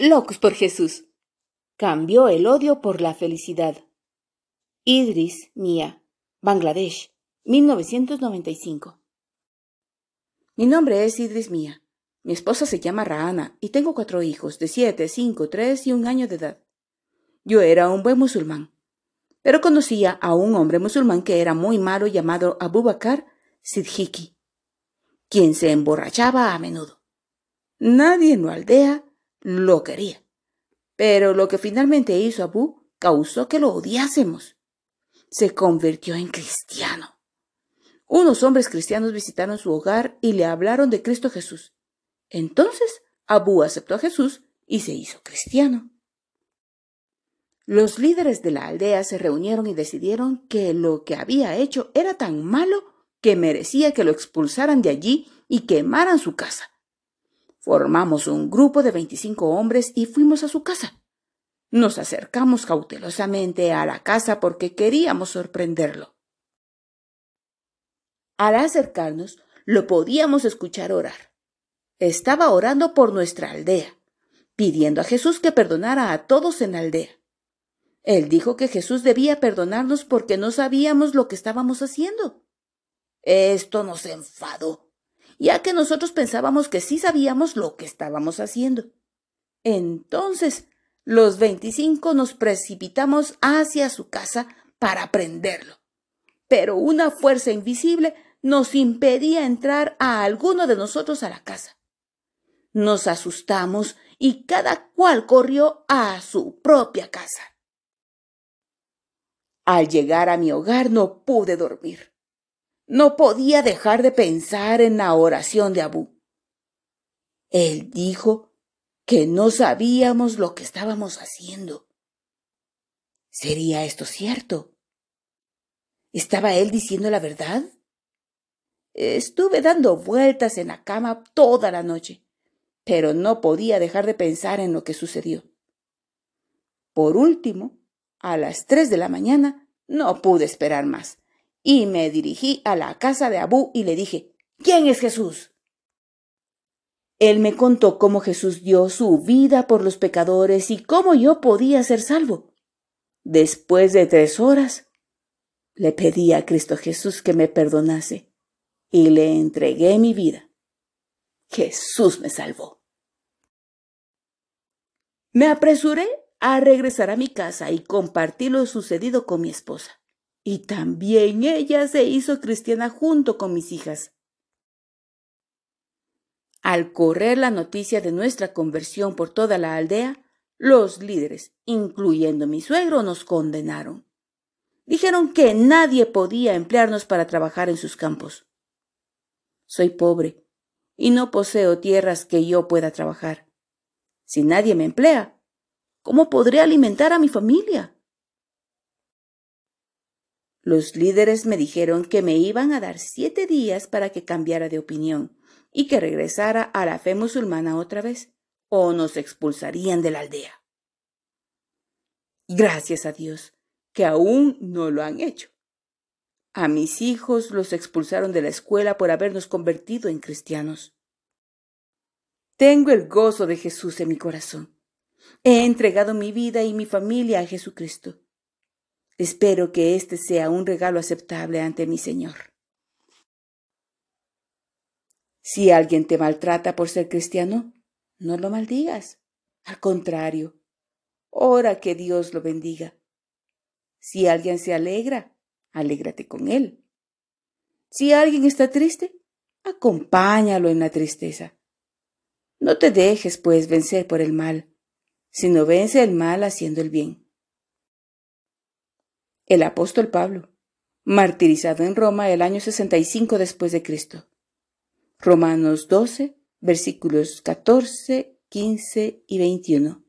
Locos por Jesús. Cambió el odio por la felicidad. Idris Mia, Bangladesh, 1995. Mi nombre es Idris Mia. Mi esposa se llama Rahana y tengo cuatro hijos de siete, cinco, tres y un año de edad. Yo era un buen musulmán, pero conocía a un hombre musulmán que era muy malo llamado Abu Bakr quien se emborrachaba a menudo. Nadie en la aldea lo quería. Pero lo que finalmente hizo Abu causó que lo odiásemos. Se convirtió en cristiano. Unos hombres cristianos visitaron su hogar y le hablaron de Cristo Jesús. Entonces Abu aceptó a Jesús y se hizo cristiano. Los líderes de la aldea se reunieron y decidieron que lo que había hecho era tan malo que merecía que lo expulsaran de allí y quemaran su casa. Formamos un grupo de 25 hombres y fuimos a su casa. Nos acercamos cautelosamente a la casa porque queríamos sorprenderlo. Al acercarnos, lo podíamos escuchar orar. Estaba orando por nuestra aldea, pidiendo a Jesús que perdonara a todos en la aldea. Él dijo que Jesús debía perdonarnos porque no sabíamos lo que estábamos haciendo. Esto nos enfadó ya que nosotros pensábamos que sí sabíamos lo que estábamos haciendo. Entonces, los veinticinco nos precipitamos hacia su casa para prenderlo. Pero una fuerza invisible nos impedía entrar a alguno de nosotros a la casa. Nos asustamos y cada cual corrió a su propia casa. Al llegar a mi hogar no pude dormir. No podía dejar de pensar en la oración de Abú. Él dijo que no sabíamos lo que estábamos haciendo. ¿Sería esto cierto? ¿Estaba él diciendo la verdad? Estuve dando vueltas en la cama toda la noche, pero no podía dejar de pensar en lo que sucedió. Por último, a las tres de la mañana, no pude esperar más y me dirigí a la casa de Abú y le dije, ¿quién es Jesús? Él me contó cómo Jesús dio su vida por los pecadores y cómo yo podía ser salvo. Después de tres horas, le pedí a Cristo Jesús que me perdonase y le entregué mi vida. Jesús me salvó. Me apresuré a regresar a mi casa y compartí lo sucedido con mi esposa y también ella se hizo cristiana junto con mis hijas. Al correr la noticia de nuestra conversión por toda la aldea, los líderes, incluyendo mi suegro, nos condenaron. Dijeron que nadie podía emplearnos para trabajar en sus campos. Soy pobre y no poseo tierras que yo pueda trabajar. Si nadie me emplea, ¿cómo podré alimentar a mi familia? Los líderes me dijeron que me iban a dar siete días para que cambiara de opinión y que regresara a la fe musulmana otra vez, o nos expulsarían de la aldea. Gracias a Dios, que aún no lo han hecho. A mis hijos los expulsaron de la escuela por habernos convertido en cristianos. Tengo el gozo de Jesús en mi corazón. He entregado mi vida y mi familia a Jesucristo. Espero que este sea un regalo aceptable ante mi Señor. Si alguien te maltrata por ser cristiano, no lo maldigas. Al contrario, ora que Dios lo bendiga. Si alguien se alegra, alégrate con él. Si alguien está triste, acompáñalo en la tristeza. No te dejes, pues, vencer por el mal, sino vence el mal haciendo el bien el apóstol Pablo, martirizado en Roma el año 65 después de Cristo. Romanos 12, versículos 14, 15 y 21.